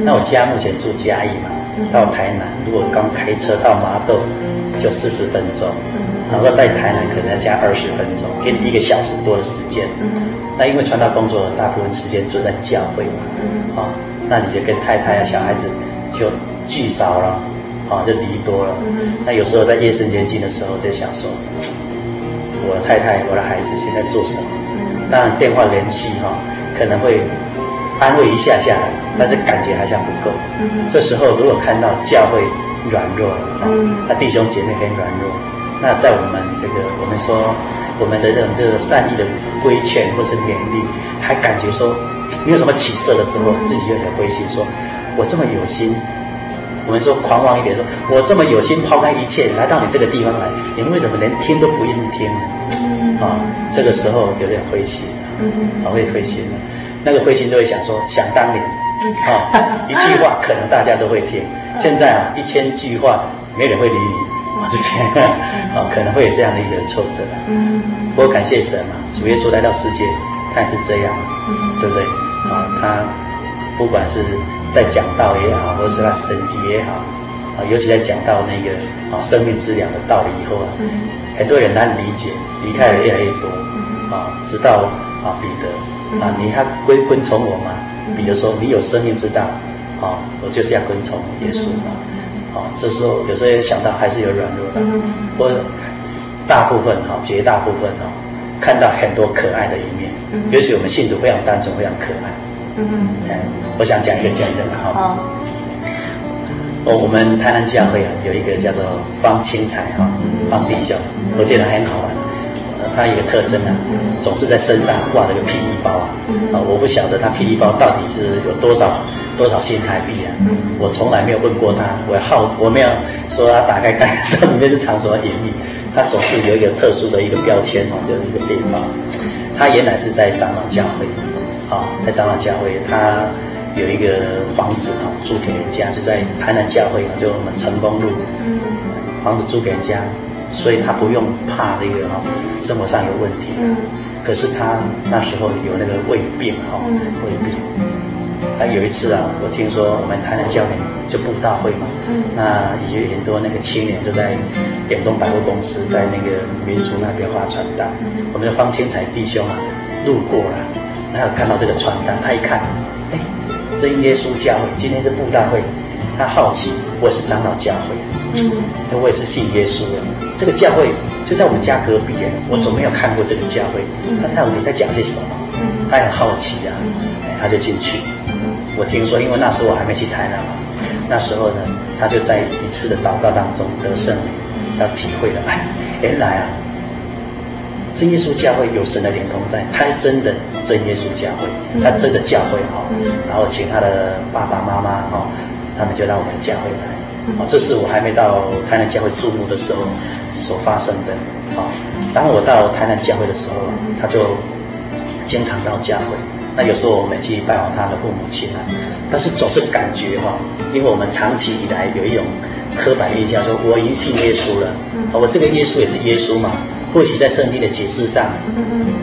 那我家目前住嘉义嘛，到台南如果刚开车到麻豆，就四十分钟，然后在台南可能要加二十分钟，给你一个小时多的时间。那因为传道工作大部分时间就在教会嘛，啊，那你就跟太太啊、小孩子就聚少了，啊，就离多了。那有时候在夜深人静的时候，就想说，我的太太、我的孩子现在做什么？当然电话联系哈，可能会安慰一下下来。但是感觉好像不够。嗯，这时候如果看到教会软弱了，嗯，那弟兄姐妹很软弱，那在我们这个我们说我们的这种这个善意的规劝或是勉励，还感觉说没有什么起色的时候，自己有点灰心说，说我这么有心，我们说狂妄一点说，我这么有心抛开一切来到你这个地方来，你们为什么连听都不愿意听呢？嗯，啊，这个时候有点灰心，嗯，啊，会灰心了，那个灰心就会想说，想当年。啊，一句话可能大家都会听。现在啊，一千句话没人会理你，是这样。啊，可能会有这样的一个挫折。嗯。不过感谢神嘛，主耶稣来到世界，他也是这样，对不对？啊，他不管是在讲道也好，或者是他神迹也好，啊，尤其在讲到那个啊生命之粮的道理以后啊，很多人难理解，离开的越来越多。啊，直到啊彼得啊，你还归跟从我吗？比如说，你有生命之道，啊，我就是要跟从耶稣嘛，啊，这时候有时候也想到还是有软弱的，我大部分哈，绝大部分哈，看到很多可爱的一面，尤其我们信徒非常单纯，非常可爱，嗯嗯，我想讲一个见证哈，哦，我们台南教会啊，有一个叫做方清才哈，方弟兄，我觉得很好玩。他有个特征啊，总是在身上挂了个霹雳包啊，啊，我不晓得他霹雳包到底是有多少多少新台币啊，我从来没有问过他，我好我没有说他打开看它里面是藏什么隐秘，他总是有一个特殊的一个标签哦，就是一个背包。他原来是在长老教会，啊，在长老教会，他有一个房子啊，租给人家，就在台南教会啊，就我们成功路，房子租给人家。所以他不用怕那个哈，生活上有问题。嗯。可是他那时候有那个胃病哈，胃病。他有一次啊，我听说我们台南教会就布道会嘛，嗯。那也有很多那个青年就在远东百货公司，在那个民族那边发传单。我们的方清才弟兄啊，路过了，他有看到这个传单，他一看，哎，真耶稣教会今天是布道会，他好奇，我是长老教会，嗯，我也是信耶稣的。这个教会就在我们家隔壁耶，我总没有看过这个教会，他到底在讲些什么？他很好奇啊，他就进去。我听说，因为那时候我还没去台南嘛，那时候呢，他就在一次的祷告当中得圣灵，他体会了，哎，原来啊，真耶稣教会有神的连同在，他是真的真耶稣教会，他真的教会哈，然后请他的爸爸妈妈哈，他们就让我们教会来。哦，这是我还没到台南教会注目的时候所发生的。啊，然后我到台南教会的时候，他就经常到教会。那有时候我们去拜访他的父母亲啊，但是总是感觉哈，因为我们长期以来有一种刻板印象，说我已经信耶稣了，我这个耶稣也是耶稣嘛。或许在圣经的解释上，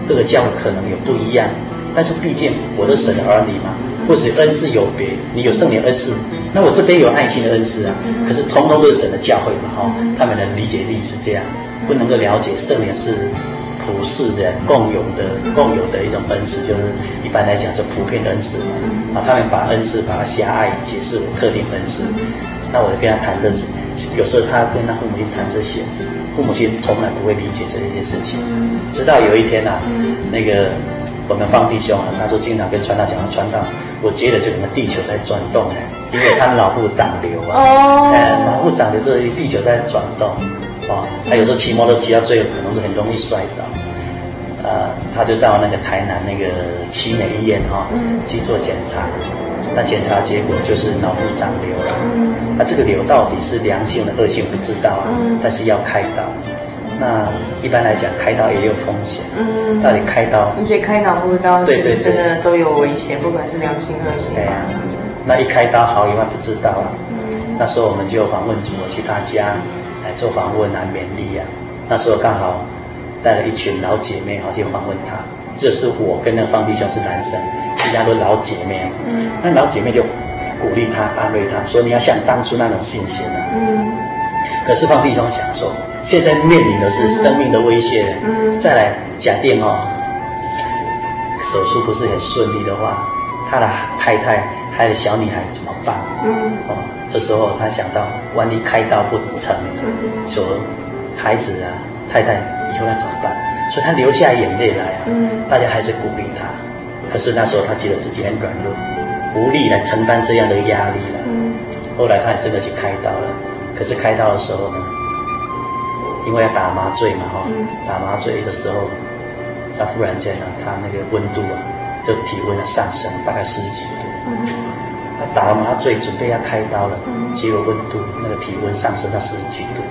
各个教会可能有不一样，但是毕竟我都神的儿女嘛。或许恩赐有别，你有圣灵恩赐，那我这边有爱心的恩赐啊。可是通通都是神的教会嘛，哈，他们的理解力是这样，不能够了解圣灵是普世的、共有的、共有的一种恩赐，就是一般来讲就普遍的恩赐嘛。啊，他们把恩赐把它狭隘解释为特定恩赐。那我就跟他谈这些，有时候他跟他父母亲谈这些，父母亲从来不会理解这一件事情。直到有一天呐、啊，那个我们方弟兄啊，他说经常跟传道讲，传道。我觉得这个地球在转动呢，因为他脑部长瘤啊，哦，哎，脑部长瘤，这地球在转动，哦，他有时候骑摩托骑到最后可能是很容易摔倒，呃，他就到那个台南那个奇美医院哈、哦，去做检查，那检查结果就是脑部长瘤了，那这个瘤到底是良性的恶性不知道啊，但是要开刀。那一般来讲，开刀也有风险。嗯，到底开刀？而且开脑部刀，对对，真的都有危险，不管是良性恶性。对啊，那一开刀好与坏不知道啊。嗯，那时候我们就访问组，我去他家来做访问啊勉励啊。那时候刚好带了一群老姐妹，好去访问他。这是我跟那个方弟兄是男生，其他都老姐妹。嗯，那老姐妹就鼓励他、安慰他说：“你要像当初那种信心啊。”嗯，可是放弟兄想说。现在面临的是生命的威胁，嗯，再来假定哦，手术不是很顺利的话，他的太太还有小女孩怎么办？嗯，哦，这时候他想到，万一开刀不成，说孩子啊，太太以后要怎么办？所以他流下眼泪来啊，嗯，大家还是鼓励他，可是那时候他觉得自己很软弱，无力来承担这样的压力了，嗯，后来他也真的去开刀了，可是开刀的时候呢？因为要打麻醉嘛，哈，打麻醉的时候，他忽然间呢，他那个温度啊，就体温的上升，大概十几度。他打了麻醉，准备要开刀了，结果温度那个体温上升到十几度。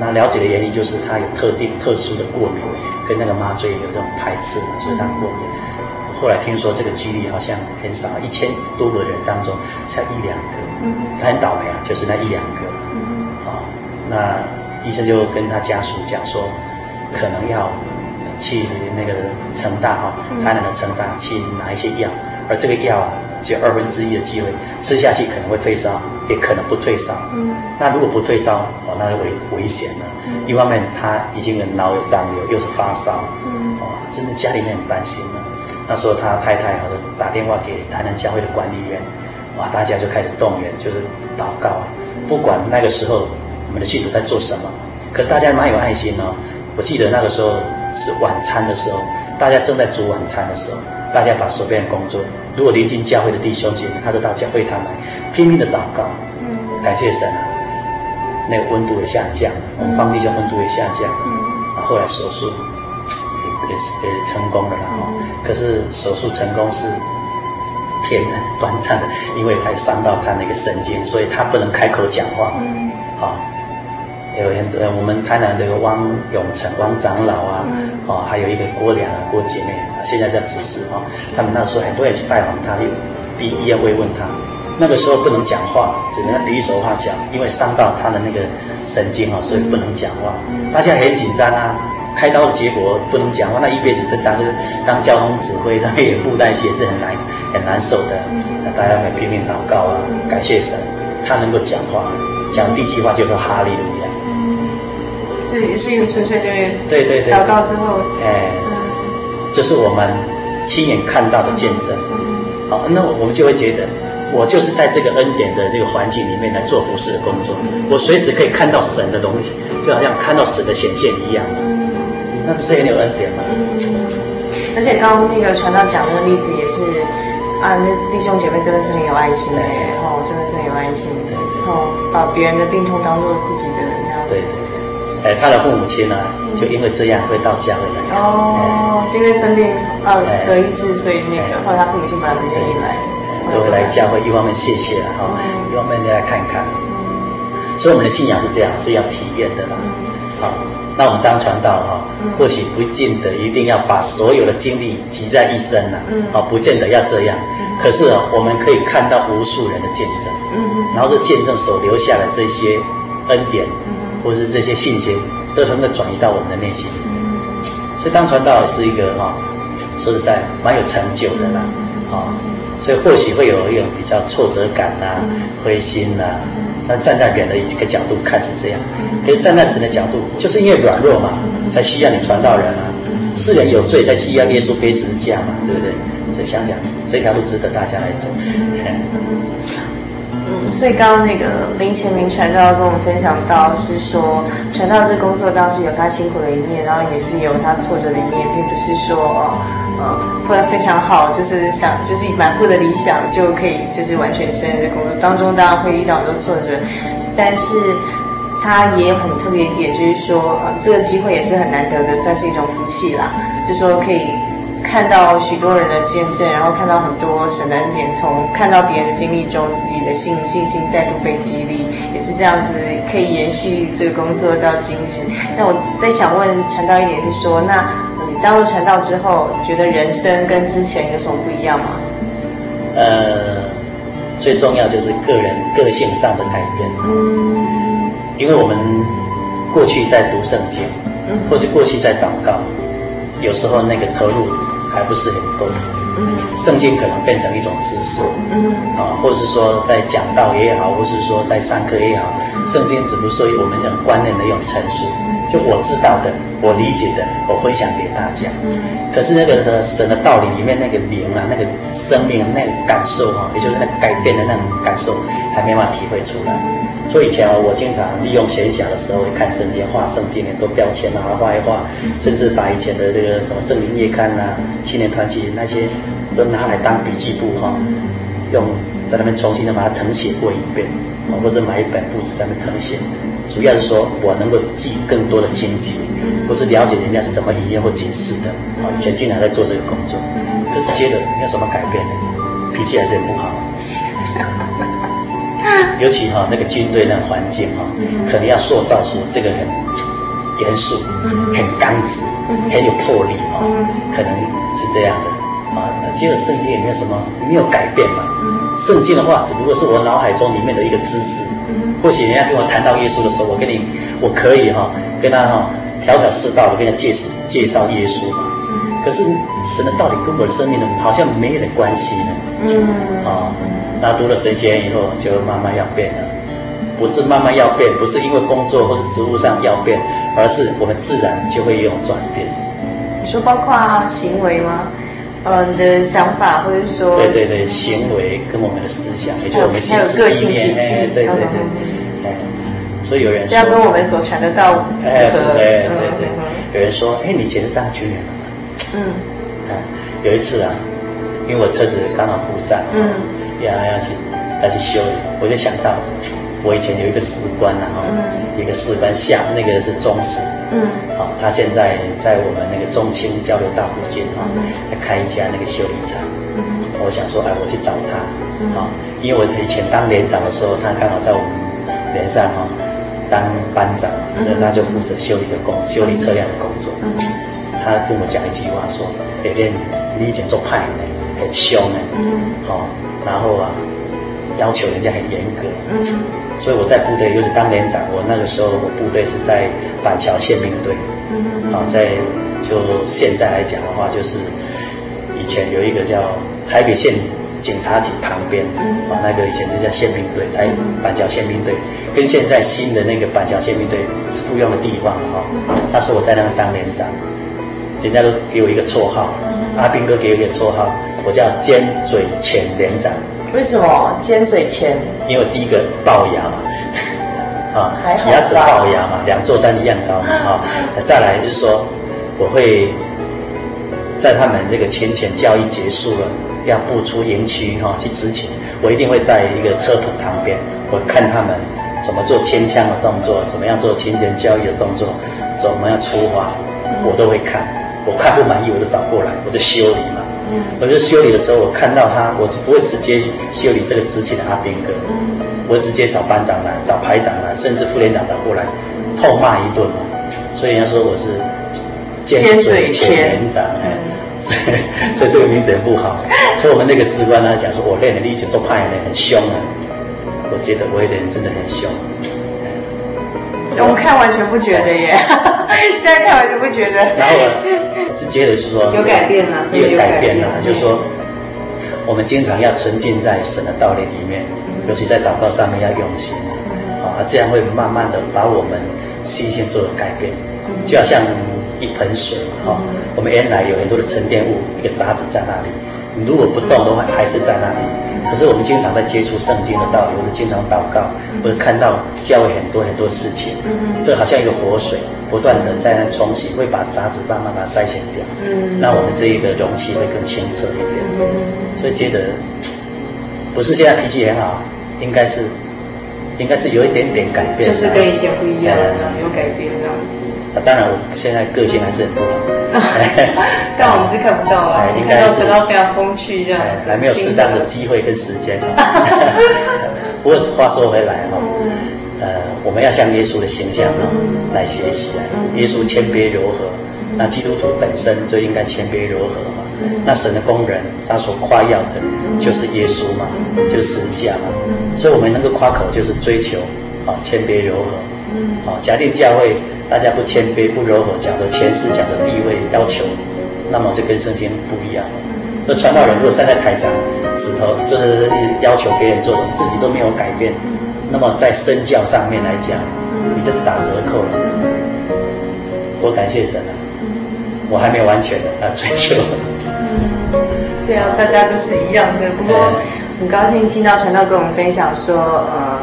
那了解的原因就是他有特定特殊的过敏，跟那个麻醉有这种排斥嘛，所以他过敏。后来听说这个几率好像很少，一千多个人当中才一两个。他很倒霉啊，就是那一两个。啊，那。医生就跟他家属讲说，可能要去那个成大哈，台南的成大去拿一些药，而这个药啊，只有二分之一的机会吃下去可能会退烧，也可能不退烧。嗯，那如果不退烧，哦，那就危危险了。一方面他已经脑有长瘤，又是发烧，嗯，哦，真的家里面很担心了。那时候他太太好像打电话给台南教会的管理员，哇，大家就开始动员，就是祷告啊，不管那个时候。我们的信徒在做什么？可大家蛮有爱心哦。我记得那个时候是晚餐的时候，大家正在煮晚餐的时候，大家把手边的工作，如果临近教会的弟兄姐妹，他都到教会堂来拼命的祷告，感谢神啊。那个温度也下降了，我们方弟兄温度也下降了。然，后来手术也也是也成功了啦嗯。可是手术成功是偏短暂的，因为他伤到他那个神经，所以他不能开口讲话。啊。有很多，我们台南这个汪永成汪长老啊，哦，还有一个郭良啊郭姐妹啊，现在在指示啊，他们那时候很多人去拜访他，就逼医院慰问他。那个时候不能讲话，只能比手画脚，因为伤到他的那个神经哦，所以不能讲话。大家很紧张啊，开刀的结果不能讲话，那一辈子都当当交通指挥，他也布袋戏也是很难很难受的。那大家会拼命祷告啊，感谢神，他能够讲话，讲第一句话就说哈利。这也是一个纯粹就是对对对，祷告之后，哎，这是我们亲眼看到的见证。好，那我们就会觉得，我就是在这个恩典的这个环境里面来做服事的工作，我随时可以看到神的东西，就好像看到神的显现一样，那不是很有恩典吗？而且刚刚那个传道讲那个例子也是啊，那弟兄姐妹真的是很有爱心的，然后真的是很有爱心的，然后把别人的病痛当做自己的那样。对对。哎，他的父母亲呢，就因为这样会到教会来。哦，是因为生病啊得医治，所以那个后来他父母亲把他接进来，都会来教会，一方面谢谢了哈，一方面来看看。所以我们的信仰是这样，是要体验的啦。好，那我们当传道哈，或许不见得一定要把所有的精力集在一身呐，啊，不见得要这样。可是啊，我们可以看到无数人的见证，然后这见证所留下的这些恩典。或是这些信心，都能够转移到我们的内心。所以当传道是一个哈，说实在蛮有成就的啦，啊，所以或许会有一种比较挫折感呐、灰心呐。那站在人的一个角度看是这样，可是站在神的角度，就是因为软弱嘛，才需要你传道人啊。世人有罪，才需要耶稣背十字架嘛，对不对？所以想想这条路值得大家来走。所以刚刚那个林贤明传道跟我们分享到，是说传道这工作当时有他辛苦的一面，然后也是有他挫折的一面，并不是说哦，呃，会非常好，就是想就是满腹的理想就可以就是完全胜任这工作当中，当然会遇到很多挫折，但是他也有很特别一点，就是说呃，这个机会也是很难得的，算是一种福气啦，就说可以。看到许多人的见证，然后看到很多神的恩典，从看到别人的经历中，自己的信信心再度被激励，也是这样子可以延续这个工作到今日。那我再想问传道一点是说，那你当了传道之后，觉得人生跟之前有什么不一样吗？呃，最重要就是个人个性上的改变。嗯，因为我们过去在读圣经，或者过去在祷告，有时候那个投入。还不是很够，圣经可能变成一种知识，啊，或是说在讲道也好，或是说在上课也好，圣经只不过是我们很观念的一种陈述，就我知道的，我理解的，我分享给大家。可是那个的神的道理里面那个灵啊，那个生命那个感受啊，也就是那个改变的那种感受，还没办法体会出来。所以以前啊，我经常利用闲暇的时候会看圣经，画圣经，很多标签啊，画一画，甚至把以前的这个什么圣灵夜刊呐、青年团契那些都拿来当笔记簿哈，用在那边重新的把它誊写过一遍，或者买一本簿子在那边誊写，主要是说我能够记更多的经济，或是了解人家是怎么营业或解释的。啊，以前经常在做这个工作，可是接着没有什么改变呢？脾气还是很不好。尤其哈那个军队那个环境哈，可能要塑造出这个很严肃、很刚直、很有魄力哈，可能是这样的啊。结果圣经也没有什么没有改变嘛。圣经的话只不过是我脑海中里面的一个知识。或许人家跟我谈到耶稣的时候，我跟你我可以哈跟他哈条条是道的跟他介绍介绍耶稣嘛。可是神的道理跟我的生命呢，好像没有点关系呢。嗯啊。那读了神学以后，就慢慢要变了，不是慢慢要变，不是因为工作或是职务上要变，而是我们自然就会有转变。你说包括行为吗？呃，你的想法，或者说对对对，行为跟我们的思想，也就是我们心思意念，哎，对对对，哎，所以有人说要跟我们所传的道哎，对对对，有人说，哎，你以前是当军人了吗？嗯，哎，有一次啊，因为我车子刚好故障，嗯。要要去要去修理，我就想到我以前有一个士官呐哈，一个士官下那个是中士，嗯，好，他现在在我们那个中青交流大附近哈，他开一家那个修理厂，嗯，我想说哎，我去找他，啊，因为我以前当连长的时候，他刚好在我们连上哈当班长，那他就负责修理的工，修理车辆的工作，嗯他跟我讲一句话说，哎，你以前做派呢，很凶呢，嗯，好。然后啊，要求人家很严格，嗯，所以我在部队又是当连长，我那个时候我部队是在板桥宪兵队，嗯，好，在就现在来讲的话，就是以前有一个叫台北县警察局旁边，嗯，啊，那个以前就叫宪兵队，台板桥宪兵队，跟现在新的那个板桥宪兵队是不一样的地方哈，那时候我在那边当连长，人家都给我一个绰号，阿兵哥给我一个绰号。我叫尖嘴浅连长，为什么？尖嘴钳？因为第一个龅牙嘛，啊，牙齿龅牙嘛，两座山一样高嘛，啊，再来就是说，我会在他们这个前前教育结束了，要步出营区哈去执勤，我一定会在一个车棚旁边，我看他们怎么做牵枪的动作，怎么样做前前教育的动作，怎么样出发，我都会看，我看不满意我就找过来，我就修理嘛。我就修理的时候，我看到他，我就不会直接修理这个执勤的阿兵哥，我直接找班长来，找排长来，甚至副连长找过来，痛骂一顿嘛。所以人家说我是尖嘴钳连长，哎，所以所以这个名字也不好。所以我们那个士官呢讲说，我练的力气做派呢很凶啊。我觉得我有点真的很凶。我们看完全不觉得耶，现在看完全不觉得。然后我是觉得是说有改变了，有改变了，就是说我们经常要沉浸在神的道理里面，尤其在祷告上面要用心啊，这样会慢慢的把我们心性做改变，就好像一盆水啊，我们原来有很多的沉淀物，一个杂质在那里，你如果不动的话，还是在那里。可是我们经常在接触圣经的道理，或者经常祷告，或者看到教会很多很多事情，这好像一个活水，不断的在那冲洗，会把杂质慢慢把它筛选掉，那我们这一个容器会更清澈一点。所以觉得不是现在脾气很好，应该是应该是有一点点改变，就是跟以前不一样，有改变这样子。啊，当然我现在个性还是很不好。但我们是看不到啊，应该是看到非常风趣这样，还没有适当的机会跟时间。不过话说回来哈，呃，我们要向耶稣的形象啊来学习啊。耶稣谦卑柔和，那基督徒本身就应该谦卑柔和嘛。那神的工人他所夸耀的，就是耶稣嘛，就是十字架嘛。所以我们能够夸口，就是追求啊谦卑柔和。啊，假定教会。大家不谦卑、不柔和，讲的前世、讲的地位要求，那么就跟圣经不一样。那传道人如果站在台上，指头就是要求别人做的，自己都没有改变，那么在身教上面来讲，你就是打折扣了。我感谢神啊，我还没有完全的啊追求。对啊，大家都是一样的。不过很高兴听到传道跟我们分享说，呃。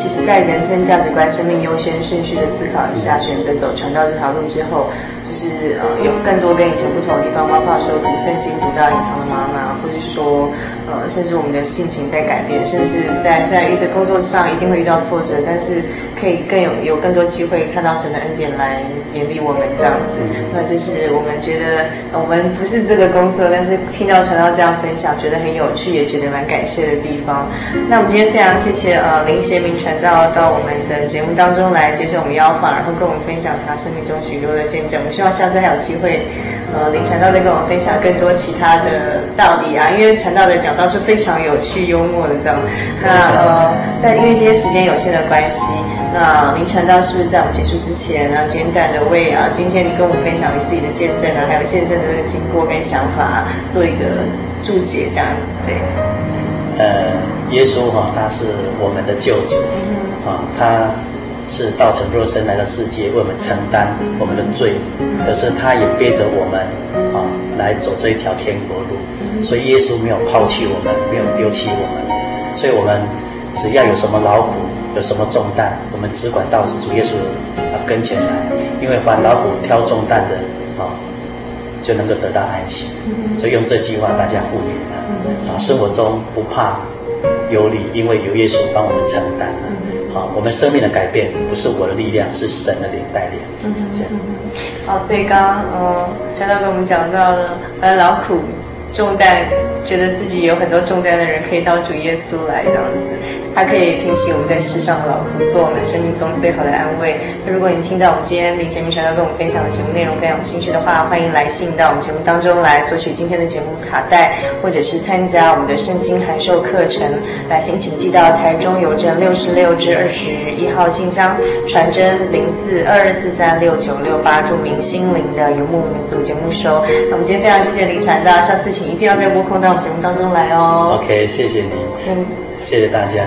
其实，在人生价值观、生命优先顺序的思考一下，选择走传道这条路之后，就是呃，有更多跟以前不同的地方，包括说读圣经读到隐藏的妈妈，或是说呃，甚至我们的性情在改变，甚至在虽然遇的工作上一定会遇到挫折，但是可以更有有更多机会看到神的恩典来勉励我们这样子。那这是我们觉得我们不是这个工作，但是听到传道这样分享，觉得很有趣，也觉得蛮感谢的地方。那我们今天非常谢谢呃林贤明传。道到我们的节目当中来接受我们邀访，然后跟我们分享他生命中许多的见证。我们希望下次还有机会，呃，林传道再跟我们分享更多其他的道理啊，因为传道的讲道是非常有趣幽默的这样。那呃，在因为今天时间有限的关系，那林传道是不是在我们结束之前呢，简短的为啊今天你跟我们分享你自己的见证啊，还有现身的这个经过跟想法做一个注解，这样对。呃，耶稣哈，他是我们的救主，啊，他是道成肉身来到世界，为我们承担我们的罪，可是他也背着我们啊来走这一条天国路，所以耶稣没有抛弃我们，没有丢弃我们，所以我们只要有什么劳苦，有什么重担，我们只管到主耶稣啊跟前来，因为凡劳苦挑重担的啊，就能够得到安息，所以用这句话大家互勉。啊，生活中不怕有理，因为有耶稣帮我们承担了。好，我们生命的改变不是我的力量，是神的灵带领。嗯，这样。好，所以刚刚呃，传道跟我们讲到了，呃，劳苦重担，觉得自己有很多重担的人，可以到主耶稣来这样子。他可以平息我们在世上的劳苦，做我们生命中最好的安慰。那如果你听到我们今天林贤明传道跟我们分享的节目内容非常有兴趣的话，欢迎来信到我们节目当中来索取今天的节目卡带，或者是参加我们的圣经函授课程。来信请寄到台中邮政六十六至二十一号信箱，传真零四二二四三六九六八，注明心灵的游牧民族节目收。那我们今天非常谢谢林传道，下次请一定要再拨空到节目当中来哦。OK，谢谢你。嗯。谢谢大家。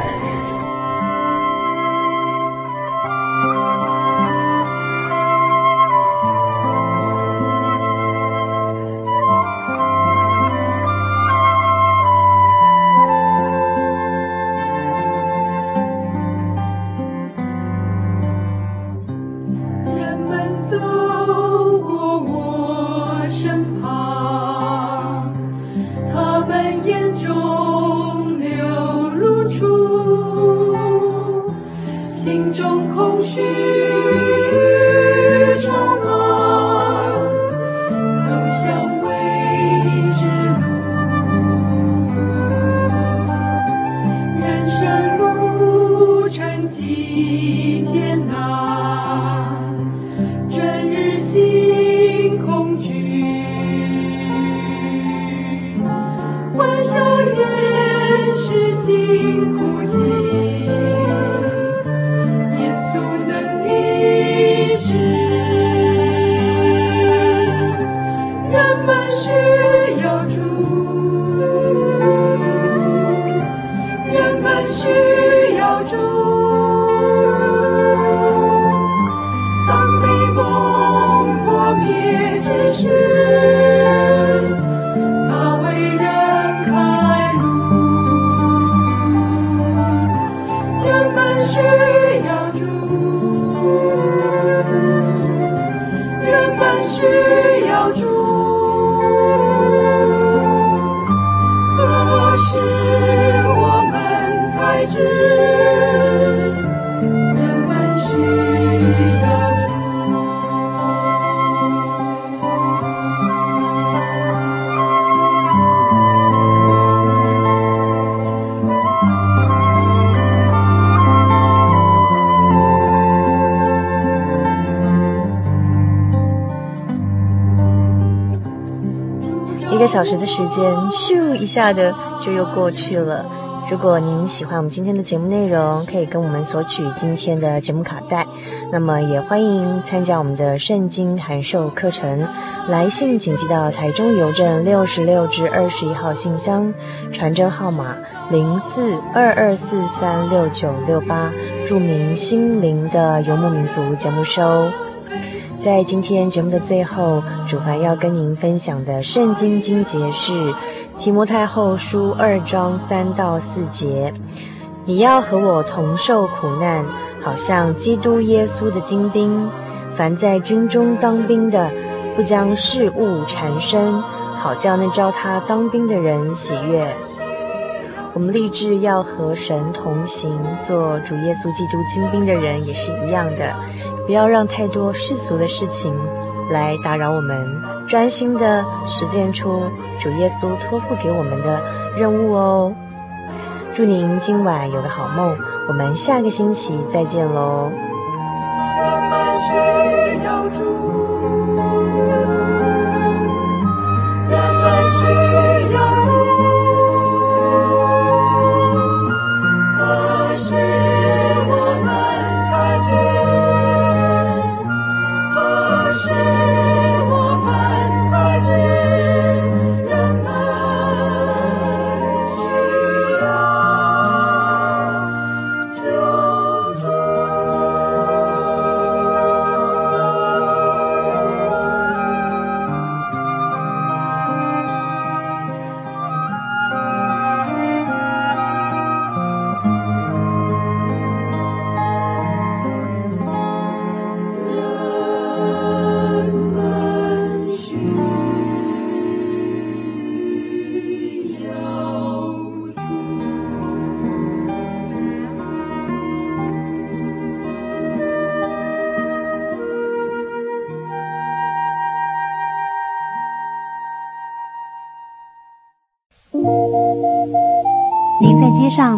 小时的时间，咻一下的就又过去了。如果您喜欢我们今天的节目内容，可以跟我们索取今天的节目卡带。那么也欢迎参加我们的圣经函授课程。来信请寄到台中邮政六十六至二十一号信箱，传真号码零四二二四三六九六八，注明“心灵的游牧民族”节目收。在今天节目的最后，主凡要跟您分享的圣经经节是《提摩太后书》二章三到四节。你要和我同受苦难，好像基督耶稣的精兵。凡在军中当兵的，不将事物缠身，好叫那招他当兵的人喜悦。我们立志要和神同行，做主耶稣基督精兵的人，也是一样的。不要让太多世俗的事情来打扰我们，专心的实践出主耶稣托付给我们的任务哦。祝您今晚有个好梦，我们下个星期再见喽。